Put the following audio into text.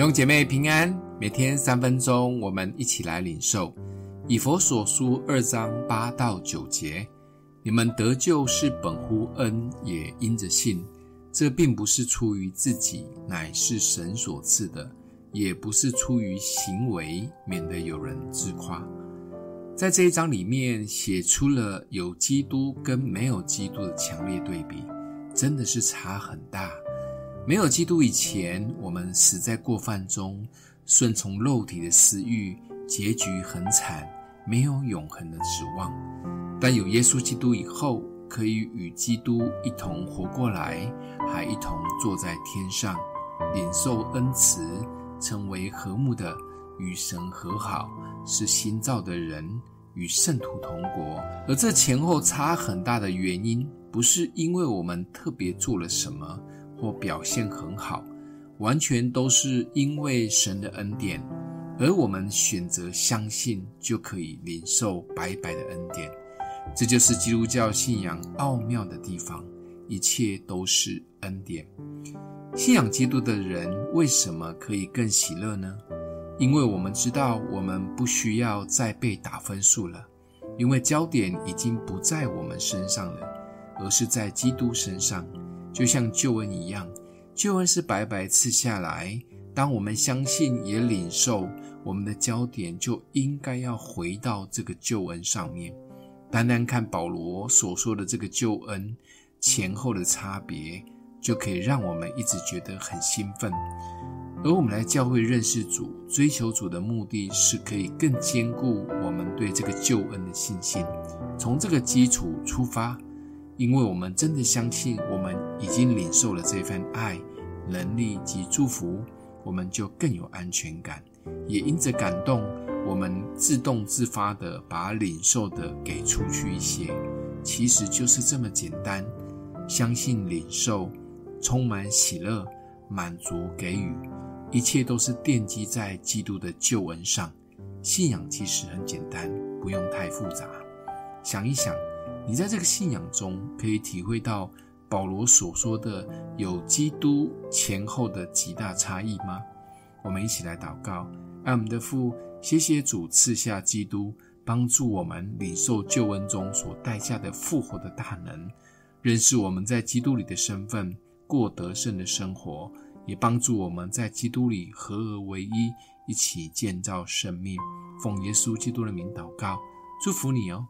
弟兄姐妹平安，每天三分钟，我们一起来领受以弗所书二章八到九节。你们得救是本乎恩，也因着信。这并不是出于自己，乃是神所赐的；也不是出于行为，免得有人自夸。在这一章里面，写出了有基督跟没有基督的强烈对比，真的是差很大。没有基督以前，我们死在过犯中，顺从肉体的私欲，结局很惨，没有永恒的指望。但有耶稣基督以后，可以与基督一同活过来，还一同坐在天上，领受恩慈，成为和睦的，与神和好，是新造的人，与圣徒同国。而这前后差很大的原因，不是因为我们特别做了什么。或表现很好，完全都是因为神的恩典，而我们选择相信，就可以领受白白的恩典。这就是基督教信仰奥妙的地方，一切都是恩典。信仰基督的人为什么可以更喜乐呢？因为我们知道，我们不需要再被打分数了，因为焦点已经不在我们身上了，而是在基督身上。就像救恩一样，救恩是白白赐下来。当我们相信也领受，我们的焦点就应该要回到这个救恩上面。单单看保罗所说的这个救恩前后的差别，就可以让我们一直觉得很兴奋。而我们来教会认识主、追求主的目的是可以更坚固我们对这个救恩的信心，从这个基础出发。因为我们真的相信，我们已经领受了这份爱、能力及祝福，我们就更有安全感。也因着感动，我们自动自发地把领受的给出去一些。其实就是这么简单，相信领受，充满喜乐，满足给予，一切都是奠基在基督的救恩上。信仰其实很简单，不用太复杂。想一想。你在这个信仰中可以体会到保罗所说的有基督前后的极大差异吗？我们一起来祷告，爱我们的父，谢谢主赐下基督，帮助我们领受救恩中所带下的复活的大能，认识我们在基督里的身份，过得胜的生活，也帮助我们在基督里合而为一，一起建造生命。奉耶稣基督的名祷告，祝福你哦。